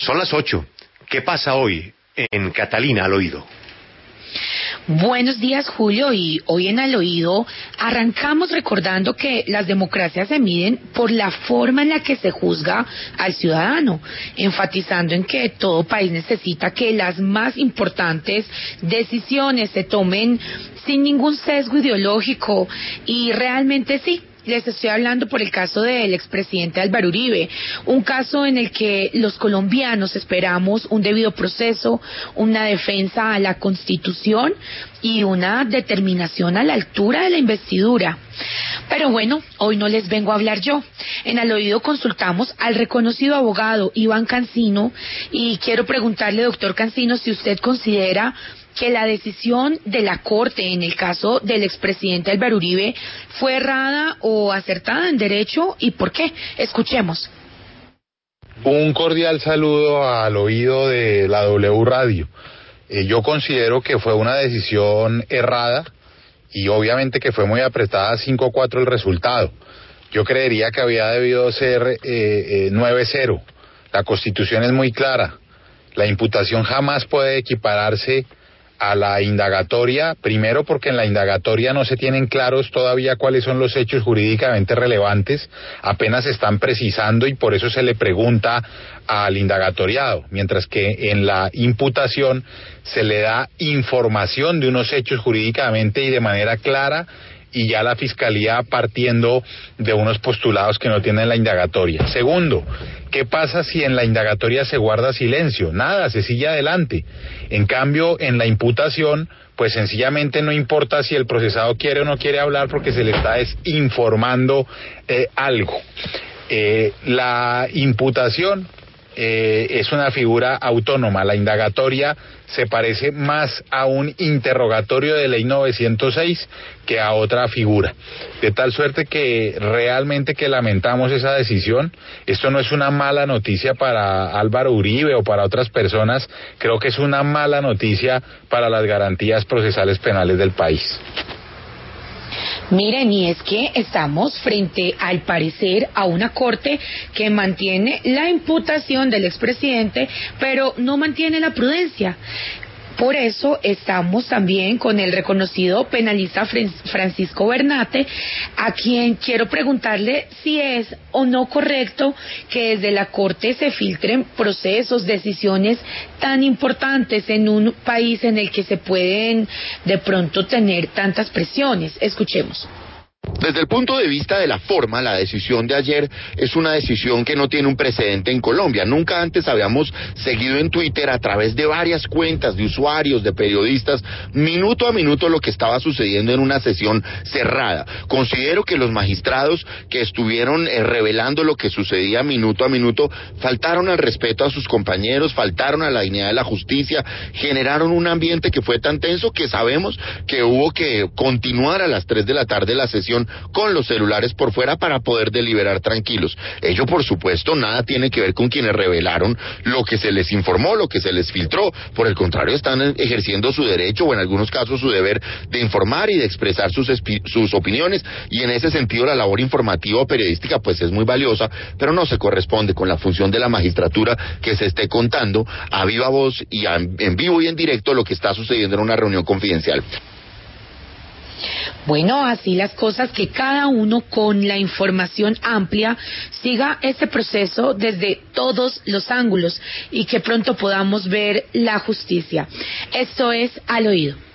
Son las ocho. ¿Qué pasa hoy en Catalina al oído? Buenos días, Julio. Y hoy en Al Oído arrancamos recordando que las democracias se miden por la forma en la que se juzga al ciudadano, enfatizando en que todo país necesita que las más importantes decisiones se tomen sin ningún sesgo ideológico y realmente sí, les estoy hablando por el caso del expresidente Álvaro Uribe, un caso en el que los colombianos esperamos un debido proceso, una defensa a la Constitución y una determinación a la altura de la investidura. Pero bueno, hoy no les vengo a hablar yo. En al oído consultamos al reconocido abogado Iván Cancino y quiero preguntarle, doctor Cancino, si usted considera que la decisión de la Corte en el caso del expresidente Álvaro Uribe fue errada o acertada en derecho y por qué. Escuchemos. Un cordial saludo al oído de la W Radio. Eh, yo considero que fue una decisión errada y obviamente que fue muy apretada 5-4 el resultado. Yo creería que había debido ser eh, 9-0. Eh, la constitución es muy clara. La imputación jamás puede equipararse a la indagatoria, primero porque en la indagatoria no se tienen claros todavía cuáles son los hechos jurídicamente relevantes, apenas se están precisando y por eso se le pregunta al indagatoriado, mientras que en la imputación se le da información de unos hechos jurídicamente y de manera clara y ya la fiscalía partiendo de unos postulados que no tienen la indagatoria. Segundo, ¿qué pasa si en la indagatoria se guarda silencio? Nada, se sigue adelante. En cambio, en la imputación, pues sencillamente no importa si el procesado quiere o no quiere hablar porque se le está informando eh, algo. Eh, la imputación eh, es una figura autónoma. La indagatoria se parece más a un interrogatorio de ley 906 que a otra figura. De tal suerte que realmente que lamentamos esa decisión. Esto no es una mala noticia para Álvaro Uribe o para otras personas. Creo que es una mala noticia para las garantías procesales penales del país. Miren, y es que estamos frente, al parecer, a una corte que mantiene la imputación del expresidente, pero no mantiene la prudencia. Por eso estamos también con el reconocido penalista Francisco Bernate, a quien quiero preguntarle si es o no correcto que desde la Corte se filtren procesos, decisiones tan importantes en un país en el que se pueden de pronto tener tantas presiones. Escuchemos. Desde el punto de vista de la forma, la decisión de ayer es una decisión que no tiene un precedente en Colombia. Nunca antes habíamos seguido en Twitter a través de varias cuentas de usuarios, de periodistas, minuto a minuto lo que estaba sucediendo en una sesión cerrada. Considero que los magistrados que estuvieron eh, revelando lo que sucedía minuto a minuto faltaron al respeto a sus compañeros, faltaron a la dignidad de la justicia, generaron un ambiente que fue tan tenso que sabemos que hubo que continuar a las 3 de la tarde la sesión con los celulares por fuera para poder deliberar tranquilos. Ello, por supuesto, nada tiene que ver con quienes revelaron lo que se les informó, lo que se les filtró. Por el contrario, están ejerciendo su derecho o en algunos casos su deber de informar y de expresar sus, sus opiniones y en ese sentido la labor informativa o periodística pues es muy valiosa, pero no se corresponde con la función de la magistratura que se esté contando a viva voz y en vivo y en directo lo que está sucediendo en una reunión confidencial. Bueno, así las cosas, que cada uno con la información amplia siga ese proceso desde todos los ángulos y que pronto podamos ver la justicia. Esto es al oído.